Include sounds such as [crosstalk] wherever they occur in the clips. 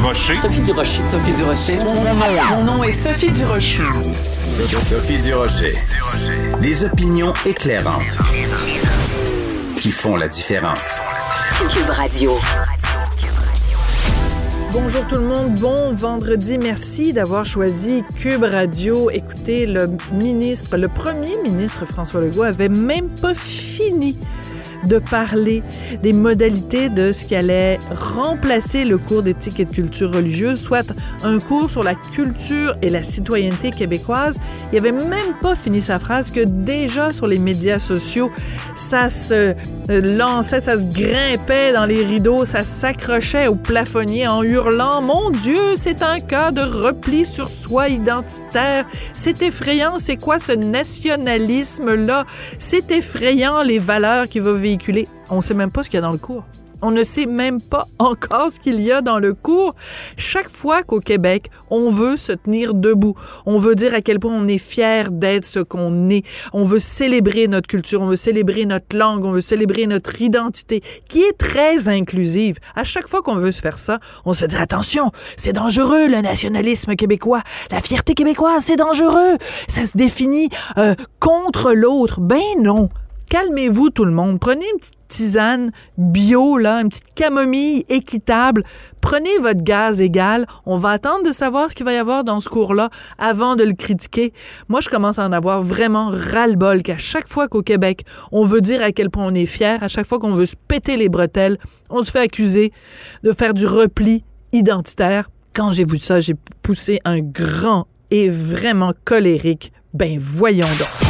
Durocher. Sophie Durocher. Sophie Durocher. Mon nom est Sophie Durocher. Sophie Durocher. Des opinions éclairantes qui font la différence. Cube Radio. Bonjour tout le monde, bon vendredi. Merci d'avoir choisi Cube Radio. Écoutez, le ministre, le premier ministre François Legault avait même pas fini de parler des modalités de ce qui allait remplacer le cours d'éthique et de culture religieuse, soit un cours sur la culture et la citoyenneté québécoise. Il avait même pas fini sa phrase que déjà sur les médias sociaux, ça se lançait, ça se grimpait dans les rideaux, ça s'accrochait au plafonnier en hurlant Mon Dieu, c'est un cas de repli sur soi identitaire. C'est effrayant, c'est quoi ce nationalisme-là? C'est effrayant les valeurs qui va On sait même pas ce qu'il y a dans le cours. On ne sait même pas [laughs] encore ce qu'il y a dans le cours. Chaque fois qu'au Québec, on veut se tenir debout, on veut dire à quel point on est fier d'être ce qu'on est, on veut célébrer notre culture, on veut célébrer notre langue, on veut célébrer notre identité, qui est très inclusive. À chaque fois qu'on veut se faire ça, on se dit attention, c'est dangereux le nationalisme québécois, la fierté québécoise, c'est dangereux, ça se définit euh, contre l'autre. Ben non, calmez-vous tout le monde. Prenez une petite tisane bio, là, une petite camomille équitable. Prenez votre gaz égal. On va attendre de savoir ce qu'il va y avoir dans ce cours-là avant de le critiquer. Moi, je commence à en avoir vraiment ras-le-bol qu'à chaque fois qu'au Québec, on veut dire à quel point on est fier, à chaque fois qu'on veut se péter les bretelles, on se fait accuser de faire du repli identitaire. Quand j'ai vu ça, j'ai poussé un grand et vraiment colérique. Ben voyons donc.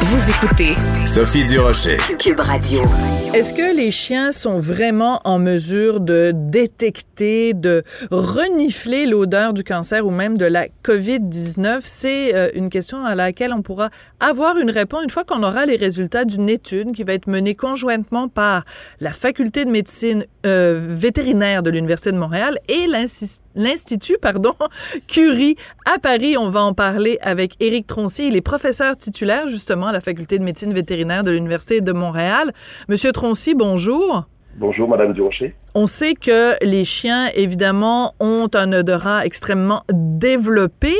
Vous écoutez Sophie Durocher. Cube Radio. Est-ce que les chiens sont vraiment en mesure de détecter, de renifler l'odeur du cancer ou même de la COVID-19? C'est euh, une question à laquelle on pourra avoir une réponse une fois qu'on aura les résultats d'une étude qui va être menée conjointement par la Faculté de médecine euh, vétérinaire de l'Université de Montréal et l'Institut pardon, [laughs] Curie à Paris. On va en parler avec Éric Troncy. Il est professeur titulaire justement à la Faculté de médecine vétérinaire de l'Université de Montréal. Monsieur Troncy, bonjour. Bonjour, Madame Durocher. On sait que les chiens, évidemment, ont un odorat extrêmement développé.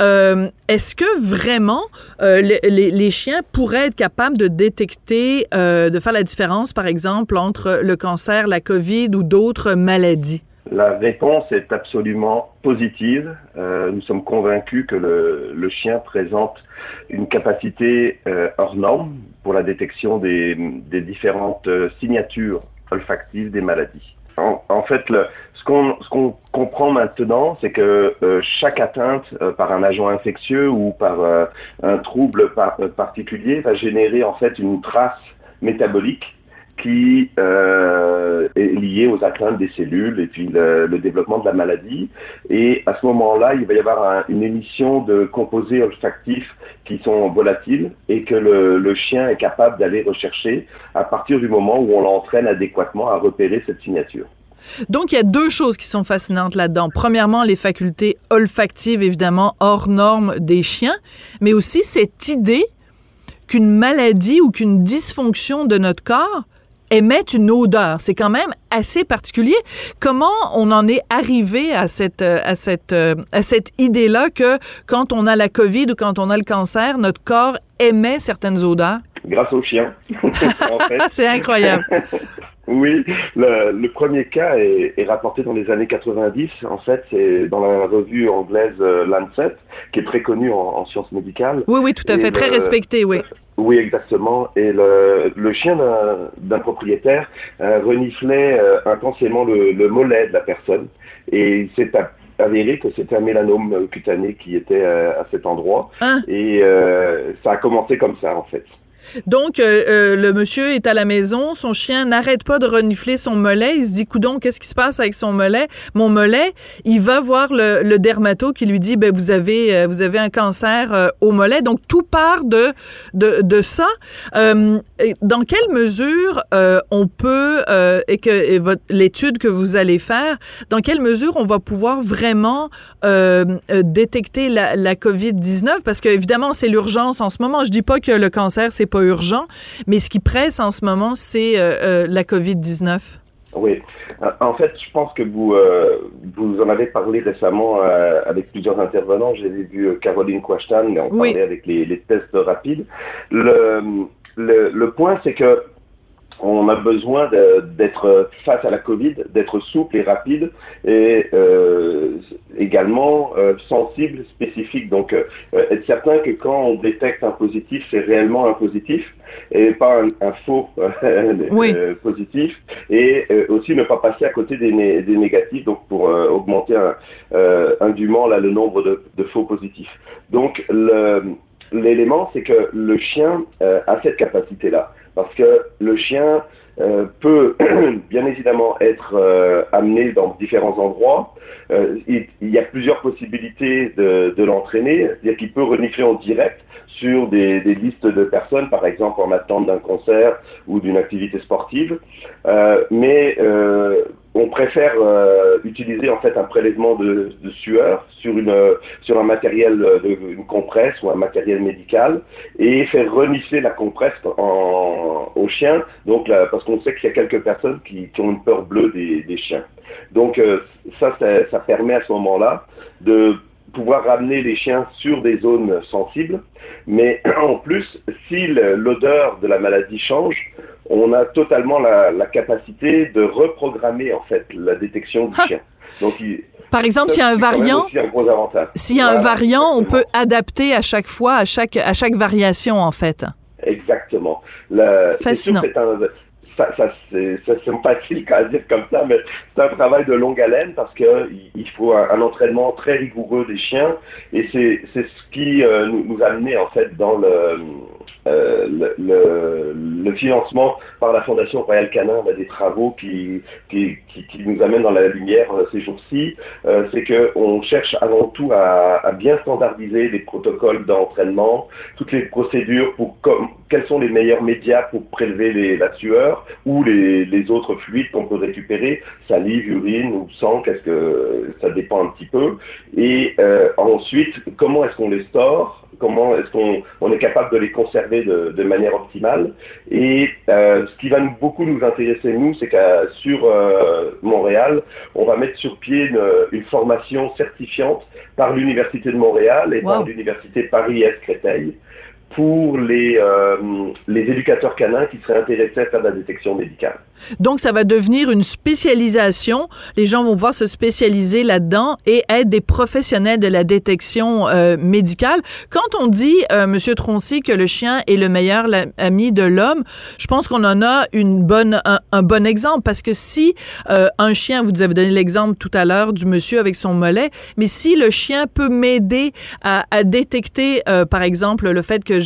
Euh, Est-ce que vraiment euh, les, les, chiens pourraient être capables de détecter, euh, de faire la différence, par exemple, entre le cancer, la COVID ou d'autres maladies? La réponse est absolument positive. Euh, nous sommes convaincus que le, le, chien présente une capacité euh, hors norme pour la détection des, des différentes euh, signatures olfactives des maladies. En, en fait, le, ce qu'on comprend maintenant, c'est que euh, chaque atteinte euh, par un agent infectieux ou par euh, un trouble par, particulier va générer en fait une trace métabolique qui euh, est lié aux atteintes des cellules et puis le, développement de la maladie. Et à ce moment-là, il va y avoir un, une émission de composés olfactifs qui sont volatiles et que le, le chien est capable d'aller rechercher à partir du moment où on l'entraîne adéquatement à repérer cette signature. Donc, il y a deux choses qui sont fascinantes là-dedans. Premièrement, les facultés olfactives, évidemment, hors normes des chiens, mais aussi cette idée qu'une maladie ou qu'une dysfonction de notre corps émettent une odeur. C'est quand même assez particulier. Comment on en est arrivé à cette, à cette, à cette idée-là que quand on a la COVID ou quand on a le cancer, notre corps émet certaines odeurs? Grâce aux chiens. [laughs] C'est incroyable. [laughs] Oui, le, le, premier cas est, est, rapporté dans les années 90. En fait, c'est dans la revue anglaise euh, Lancet, qui est très connue en, en sciences médicales. Oui, oui, tout à fait, très respectée, oui. Oui, exactement. Et le, le chien d'un propriétaire euh, reniflait euh, intensément le, le, mollet de la personne. Et il s'est avéré que c'était un mélanome cutané qui était euh, à cet endroit. Hein? Et euh, ça a commencé comme ça, en fait. Donc, euh, euh, le monsieur est à la maison, son chien n'arrête pas de renifler son mollet. Il se dit, coudon, qu'est-ce qui se passe avec son mollet? Mon mollet, il va voir le, le dermato qui lui dit, ben, vous avez, euh, vous avez un cancer au mollet. Donc, tout part de, de, ça. Dans quelle mesure on peut, et que l'étude que vous allez faire, dans quelle mesure on va pouvoir vraiment détecter la, la COVID-19? Parce que, évidemment, c'est l'urgence en ce moment. Je dis pas que le cancer, c'est pas urgent. Mais ce qui presse en ce moment, c'est euh, la COVID-19. Oui. En fait, je pense que vous, euh, vous en avez parlé récemment euh, avec plusieurs intervenants. J'ai vu Caroline Quashtan, mais on parlait avec les, les, tests rapides. Le, le, le point, c'est que on a besoin d'être face à la Covid, d'être souple et rapide et euh, également euh, sensible, spécifique. Donc, euh, être certain que quand on détecte un positif, c'est réellement un positif et pas un, faux [laughs] positif. Et aussi ne pas passer à côté des, négatifs, donc pour augmenter indûment là, le nombre de, de faux positifs. Donc, l'élément, c'est que le chien a cette capacité-là parce que le chien euh, peut [clears throat] bien évidemment être euh, amené dans différents endroits. Euh, il, y a plusieurs possibilités de, de l'entraîner, c'est-à-dire qu'il peut renifler en direct sur des, des, listes de personnes, par exemple en attente d'un concert ou d'une activité sportive. mais on préfère euh, utiliser en fait un prélèvement de, sueur sur une sur un matériel de une compresse ou un matériel médical et faire renifler la compresse en, au chien. Donc là, parce qu'on sait qu'il y a quelques personnes qui, ont une peur bleue des, chiens. Donc euh, ça, ça, ça permet à ce moment-là de pouvoir ramener les chiens sur des zones sensibles, mais [clears throat] en plus, si l'odeur de la maladie change, on a totalement la, la, capacité de reprogrammer en fait la détection du ah! chien. Donc, par exemple, s'il y a un variant, s'il y a un variant, on peut adapter à chaque fois, à chaque à chaque variation en fait. Exactement. Fascinant ça, ça c'est sympathique à dire comme ça, mais c'est un travail de longue haleine parce que il faut un, entraînement très rigoureux des chiens et c'est ce qui euh, nous, nous, a amené en fait dans le, euh, le, le, financement par la Fondation Royal Canin. Des travaux qui, qui, qui, nous amènent dans la lumière euh, ces jours-ci, euh, c'est qu'on cherche avant tout à, à, bien standardiser les protocoles d'entraînement, toutes les procédures pour comme, quels sont les meilleurs médias pour prélever les, la sueur ou les, les autres fluides qu'on peut récupérer, salive, urine ou sang, qu'est-ce que ça dépend un petit peu. Et euh, ensuite, comment est-ce qu'on les store? Comment est-ce qu'on on est capable de les conserver de, de manière optimale? Et euh, ce qui va nous, beaucoup nous intéresser, nous, c'est qu'à sur euh, Montréal, on va mettre sur pied une, une formation certifiante par l'Université de Montréal et wow. par l'Université Paris-Est-Créteil pour les, euh, les éducateurs canins qui seraient intéressés à faire de la détection médicale. Donc, ça va devenir une spécialisation. Les gens vont pouvoir se spécialiser là-dedans et être des professionnels de la détection euh, médicale. Quand on dit, euh, Monsieur Troncy, que le chien est le meilleur ami de l'homme, je pense qu'on en a une bonne, un, bon exemple parce que si euh, un chien, vous avez donné l'exemple tout à l'heure du monsieur avec son mollet, mais si le chien peut m'aider à, à, détecter, par exemple, le fait que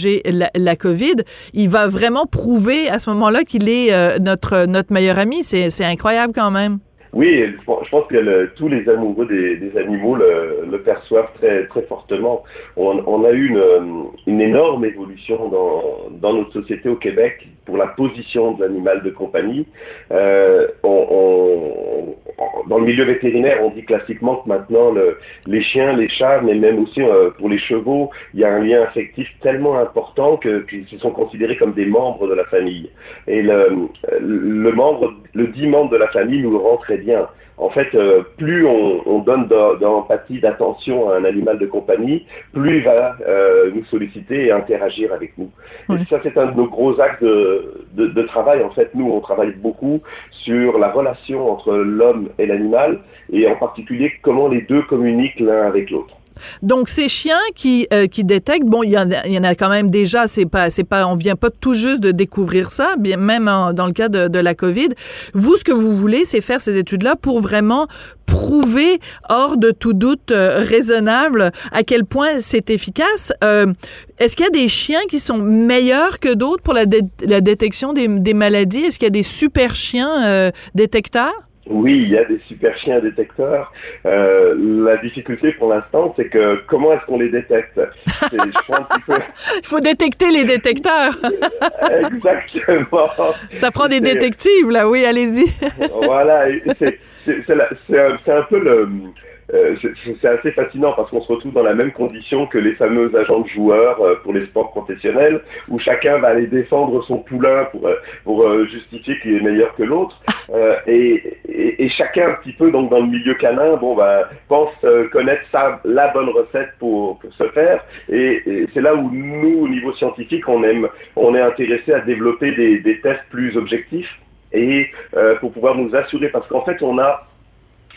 la, COVID, il va vraiment prouver à ce moment-là qu'il est euh, notre notre meilleur ami. C'est incroyable quand même. Oui, je pense que tous les amoureux des, animaux le, perçoivent très, très fortement. On, a eu une, une, énorme évolution dans, dans, notre société au Québec pour la position de l'animal de compagnie. Euh, on, on, dans le milieu vétérinaire, on dit classiquement que maintenant le, les chiens, les chats, mais même aussi euh, pour les chevaux, il y a un lien affectif tellement important qu'ils se sont considérés comme des membres de la famille. Et le, le membre, le dit membre de la famille nous rend très bien. En fait, euh, plus on, on donne d'empathie, d'attention à un animal de compagnie, plus il va euh, nous solliciter et interagir avec nous. Oui. Et ça, c'est un de nos gros axes de, de, de, travail. En fait, nous, on travaille beaucoup sur la relation entre l'homme et l'animal, et en particulier comment les deux communiquent l'un avec l'autre. Donc ces chiens qui euh, qui détectent, bon, il y, en a, il y en a quand même déjà. C'est pas c'est pas on vient pas tout juste de découvrir ça. Bien même dans le cas de, la COVID, vous ce que vous voulez, c'est faire ces études-là pour vraiment prouver hors de tout doute euh, raisonnable à quel point c'est efficace. Euh, Est-ce qu'il y a des chiens qui sont meilleurs que d'autres pour la, la détection des, maladies? Est-ce qu'il y a des super chiens détecteurs? Oui, il y a des super chiens détecteurs. Euh, la difficulté pour l'instant, c'est que comment est-ce qu'on les détecte? Peu... [laughs] Il faut détecter les détecteurs. [laughs] Exactement. Ça prend des détectives, là, oui, allez-y. voilà, c'est un, un peu le euh, c'est assez fascinant parce qu'on se retrouve dans la même condition que les fameux agents de joueurs euh, pour les sports professionnels, où chacun va aller défendre son poulain pour, pour justifier qu'il est meilleur que l'autre. [laughs] Et, et, chacun un petit peu donc dans le milieu canin, bon bah pense connaître la bonne recette pour, pour se faire. Et, c'est là où nous, au niveau scientifique, on aime, on est intéressé à développer des, des tests plus objectifs et pour pouvoir nous assurer, parce qu'en fait on a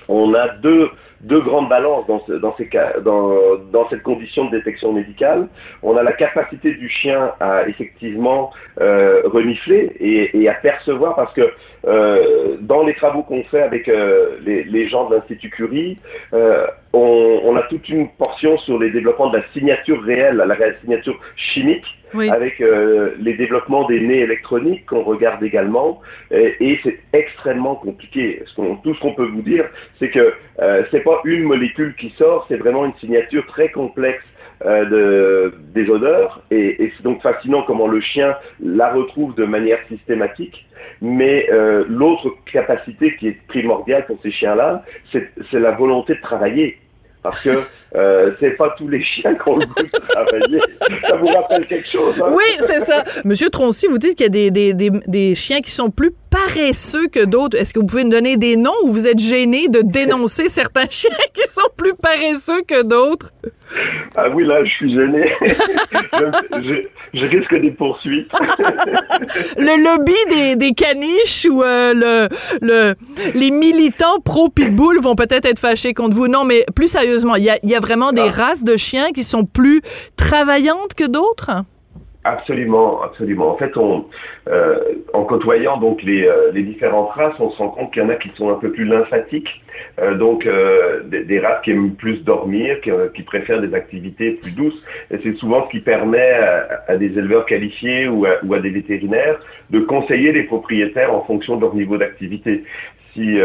on a deux, deux grandes balances dans, dans, ces cas, dans, dans, cette condition de détection médicale. On a la capacité du chien à effectivement euh, renifler et, et, à percevoir parce que euh, dans les travaux qu'on fait avec euh, les, les, gens de l'Institut Curie, euh, on, on, a toute une portion sur les développements de la signature réelle, la, signature chimique, avec euh, les développements des nez électroniques qu'on regarde également, et, et c'est extrêmement compliqué. Ce tout ce qu'on peut vous dire, c'est que euh, c'est pas une molécule qui sort, c'est vraiment une signature très complexe de, des odeurs et, et c'est donc fascinant comment le chien la retrouve de manière systématique. Mais euh, l'autre capacité qui est primordiale pour ces chiens-là, c'est la volonté de travailler. Parce que euh, c'est pas tous les chiens qui ont le goût de travailler. Ça vous rappelle quelque chose? Hein? Oui, c'est ça. Monsieur Troncy, vous dites qu'il y a des, des, des, des, chiens qui sont plus paresseux que d'autres. Est-ce que vous pouvez nous donner des noms ou vous êtes gêné de dénoncer [laughs] certains chiens qui sont plus paresseux que d'autres? Ah oui, là, je suis gêné. [laughs] je, je, risque des poursuites. [laughs] le lobby des, des caniches ou euh, le, le, les militants pro-pitbull vont peut-être être fâchés contre vous. Non, mais plus sérieusement, il y a, y a, vraiment des ah. races de chiens qui sont plus travaillantes que d'autres? Absolument, absolument. En fait, on, euh, en côtoyant donc les, euh, les, différentes races, on se rend compte qu'il y en a qui sont un peu plus lymphatiques, euh, donc des, des, races qui aiment plus dormir, qui, qui, préfèrent des activités plus douces. Et c'est souvent ce qui permet à, à des éleveurs qualifiés ou à, ou à, des vétérinaires de conseiller les propriétaires en fonction de leur niveau d'activité. Si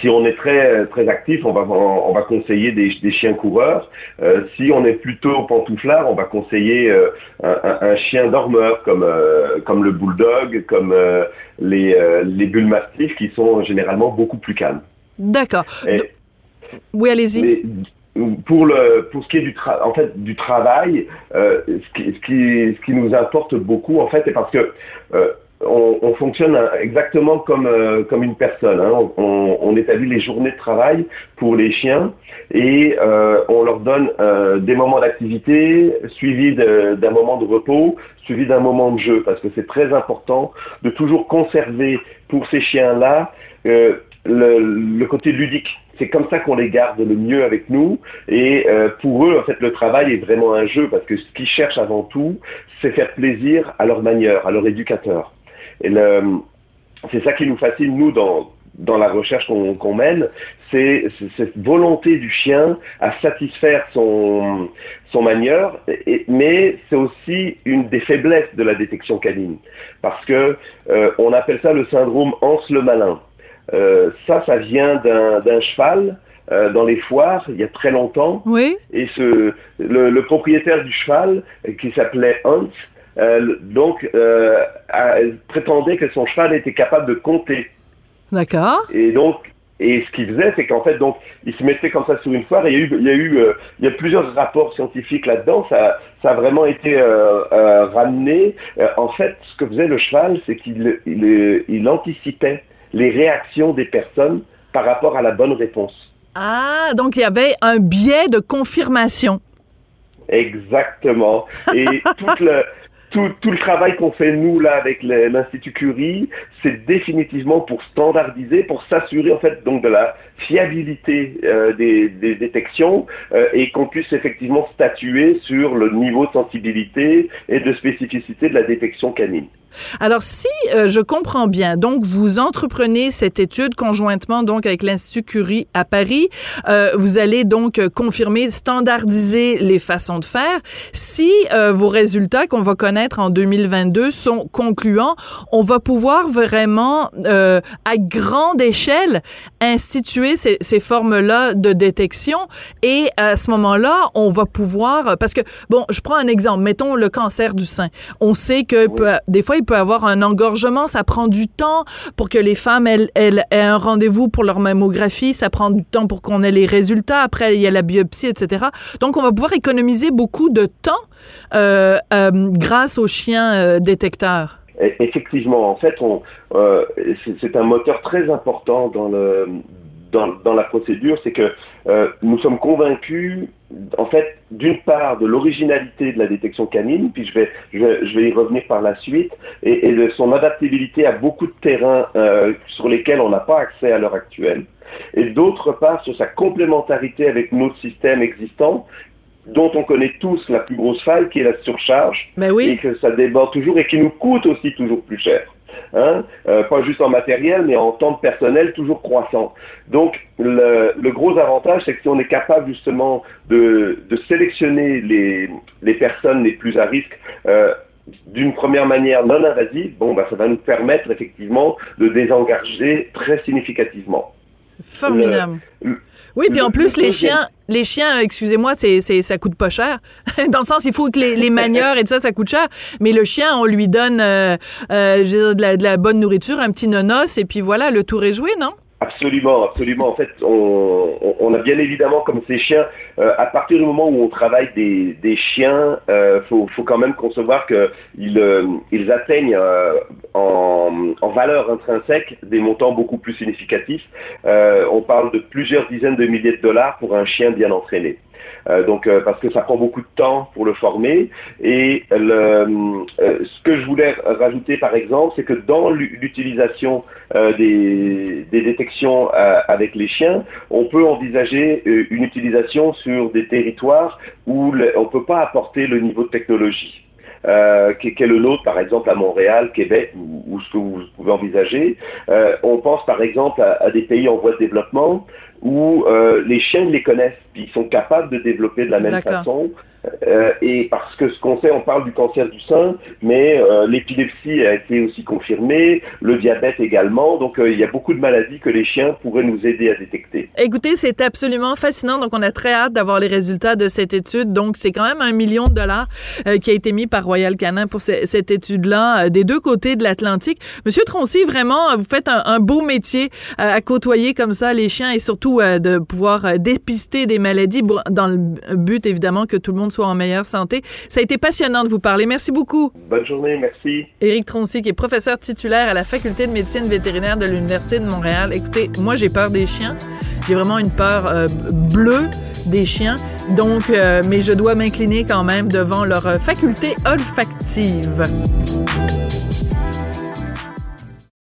si on est très très actif, on va on va conseiller des, des chiens coureurs. Euh, si on est plutôt pantouflard, on va conseiller euh, un, un, chien dormeur comme euh, comme le bulldog, comme euh, les euh, les bulles mastifs qui sont généralement beaucoup plus calmes. D'accord. Oui, allez-y. Pour le pour ce qui est du tra en fait du travail, ce qui, ce qui ce qui nous importe beaucoup en fait, c'est parce que on, on, fonctionne exactement comme, euh, comme une personne. Hein. On, établit les journées de travail pour les chiens et euh, on leur donne euh, des moments d'activité suivis d'un moment de repos, suivis d'un moment de jeu, parce que c'est très important de toujours conserver pour ces chiens-là euh, le, côté ludique. C'est comme ça qu'on les garde le mieux avec nous. Et euh, pour eux, en fait, le travail est vraiment un jeu parce que ce qu'ils cherchent avant tout, c'est faire plaisir à leur manière, à leur éducateur. Et c'est ça qui nous fascine, nous, dans, dans la recherche qu'on qu mène, c'est cette volonté du chien à satisfaire son, son manieur, et, mais c'est aussi une des faiblesses de la détection canine, parce que euh, on appelle ça le syndrome Hans le malin. Euh, ça, ça vient d'un cheval euh, dans les foires il y a très longtemps, oui. et ce, le, le propriétaire du cheval, qui s'appelait Hans, euh, donc, euh, elle prétendait que son cheval était capable de compter. D'accord. Et donc, et ce qu'il faisait, c'est qu'en fait, donc, il se mettait comme ça sur une foire. Et il y a eu, il y a eu, euh, il y a plusieurs rapports scientifiques là-dedans. Ça, ça a vraiment été euh, euh, ramené. En fait, ce que faisait le cheval, c'est qu'il il, il anticipait les réactions des personnes par rapport à la bonne réponse. Ah, donc il y avait un biais de confirmation. Exactement. Et [laughs] toute le, tout, le travail qu'on fait nous là avec l'Institut Curie, c'est définitivement pour standardiser, pour s'assurer en fait donc de la fiabilité euh, des, des, détections euh, et qu'on puisse effectivement statuer sur le niveau de sensibilité et de spécificité de la détection canine. Alors, si euh, je comprends bien, donc vous entreprenez cette étude conjointement donc avec l'Institut Curie à Paris, euh, vous allez donc confirmer, standardiser les façons de faire. Si euh, vos résultats qu'on va connaître en 2022 sont concluants, on va pouvoir vraiment euh, à grande échelle instituer ces, ces formes-là de détection et à ce moment-là, on va pouvoir parce que bon, je prends un exemple, mettons le cancer du sein. On sait que oui. des fois peut avoir un engorgement, ça prend du temps pour que les femmes aient un rendez-vous pour leur mammographie, ça prend du temps pour qu'on ait les résultats. Après, il y a la biopsie, etc. Donc, on va pouvoir économiser beaucoup de temps euh, euh, grâce aux chiens euh, détecteurs. Effectivement, en fait, euh, c'est un moteur très important dans la procédure, c'est que nous sommes convaincus, en fait, d'une part de l'originalité de la détection canine, puis je vais, je vais, y revenir par la suite, et, de son adaptabilité à beaucoup de terrains euh, sur lesquels on n'a pas accès à l'heure actuelle, et d'autre part sur sa complémentarité avec notre système existant, dont on connaît tous la plus grosse faille, qui est la surcharge, ben oui. et que ça déborde toujours et qui nous coûte aussi toujours plus cher. Hein, euh, pas juste en matériel, mais en temps de personnel toujours croissant. Donc, le, gros avantage, c'est que si on est capable justement de, de sélectionner les, les, personnes les plus à risque, euh, d'une première manière non invasive, bon, bah, ça va nous permettre effectivement de désengager très significativement. Formidable. oui, puis en plus, les chiens, les chiens, excusez-moi, c'est, c'est, ça coûte pas cher. [laughs] Dans le sens, il faut que les, les manieurs et tout ça, ça coûte cher. Mais le chien, on lui donne euh, euh, de, la, de la bonne nourriture, un petit nonos, et puis voilà, le tour est joué, non? Absolument, absolument. En fait, on, a bien évidemment, comme ces chiens, euh, à partir du moment où on travaille des, chiens, euh, faut, quand même concevoir qu'ils euh, ils atteignent en, en, valeur intrinsèque des montants beaucoup plus significatifs. on parle de plusieurs dizaines de milliers de dollars pour un chien bien entraîné. Euh, donc euh, parce que ça prend beaucoup de temps pour le former. Et euh, ce que je voulais rajouter par exemple, c'est que dans l'utilisation des, détections avec les chiens, on peut envisager une utilisation sur des territoires où on ne peut pas apporter le niveau de technologie. Euh, est le nôtre, par exemple, à Montréal, Québec, ou, ce que vous pouvez envisager. On pense, par exemple, à, des pays en voie de développement où euh, les chiens les connaissent, puis ils sont capables de développer de la même façon. Euh, et parce que ce qu'on sait, on parle du cancer du sein, mais euh, l'épilepsie a été aussi confirmée, le diabète également. Donc euh, il y a beaucoup de maladies que les chiens pourraient nous aider à détecter. Écoutez, c'est absolument fascinant. Donc on a très hâte d'avoir les résultats de cette étude. Donc c'est quand même un million de dollars qui a été mis par Royal Canin pour cette étude-là des deux côtés de l'Atlantique. Monsieur Troncy, vraiment, vous faites un, beau métier à côtoyer comme ça les chiens et surtout de pouvoir dépister des maladies dans le but évidemment que tout le monde soit en meilleure santé. Ça a été passionnant de vous parler. Merci beaucoup. Bonne journée, merci. Éric Troncy, qui est professeur titulaire à la Faculté de médecine vétérinaire de l'Université de Montréal. Écoutez, moi, j'ai peur des chiens. J'ai vraiment une peur euh, bleue des chiens. Donc, euh, mais je dois m'incliner quand même devant leur faculté olfactive.